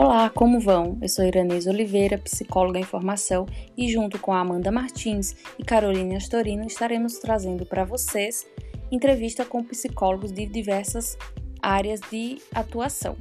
Olá, como vão? Eu sou Iranês Oliveira, psicóloga em formação, e junto com a Amanda Martins e Carolina Astorino estaremos trazendo para vocês entrevista com psicólogos de diversas áreas de atuação.